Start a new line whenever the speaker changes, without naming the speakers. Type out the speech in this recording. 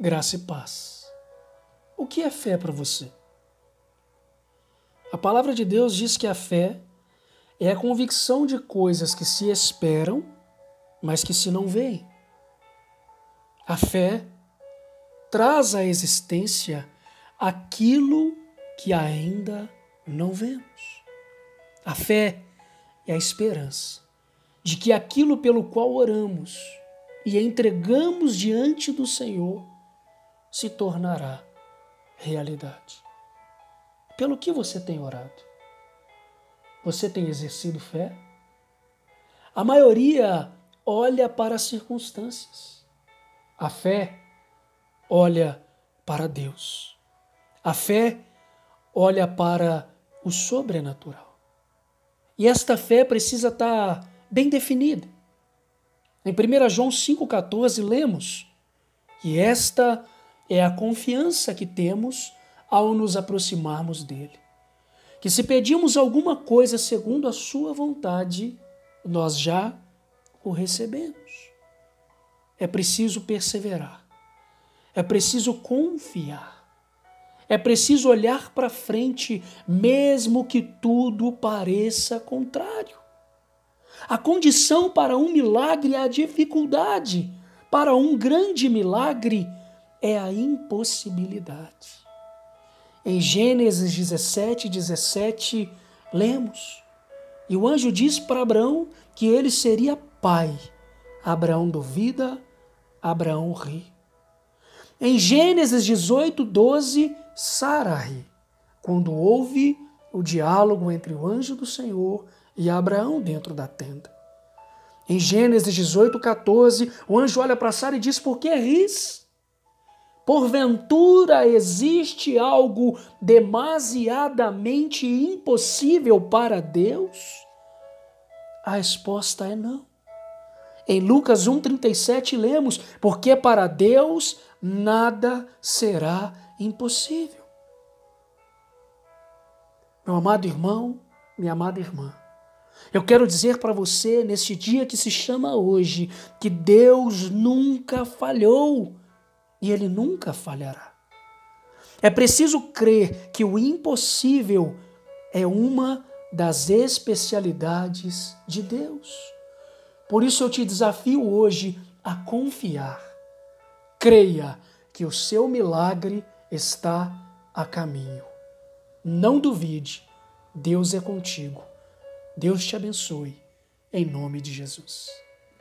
graça e paz. O que é fé para você? A palavra de Deus diz que a fé é a convicção de coisas que se esperam, mas que se não veem. A fé traz à existência aquilo que ainda não vemos. A fé é a esperança de que aquilo pelo qual oramos e entregamos diante do Senhor se tornará realidade. Pelo que você tem orado? Você tem exercido fé? A maioria olha para as circunstâncias. A fé olha para Deus. A fé olha para o sobrenatural. E esta fé precisa estar bem definida. Em 1 João 5,14 lemos que esta é a confiança que temos ao nos aproximarmos dele. Que se pedimos alguma coisa segundo a sua vontade, nós já o recebemos. É preciso perseverar. É preciso confiar. É preciso olhar para frente, mesmo que tudo pareça contrário. A condição para um milagre é a dificuldade, para um grande milagre é a impossibilidade. Em Gênesis 17, 17, lemos: E o anjo disse para Abraão que ele seria pai. Abraão duvida, Abraão ri. Em Gênesis 18, 12, Sara ri, quando houve o diálogo entre o anjo do Senhor e Abraão dentro da tenda. Em Gênesis 18, 14, o anjo olha para Sara e diz: Por que ris? Porventura existe algo demasiadamente impossível para Deus? A resposta é não. Em Lucas 1,37 lemos: Porque para Deus nada será impossível. Meu amado irmão, minha amada irmã, eu quero dizer para você, neste dia que se chama hoje, que Deus nunca falhou e Ele nunca falhará. É preciso crer que o impossível é uma das especialidades de Deus. Por isso eu te desafio hoje a confiar. Creia que o seu milagre está a caminho. Não duvide, Deus é contigo. Deus te abençoe, em nome de Jesus.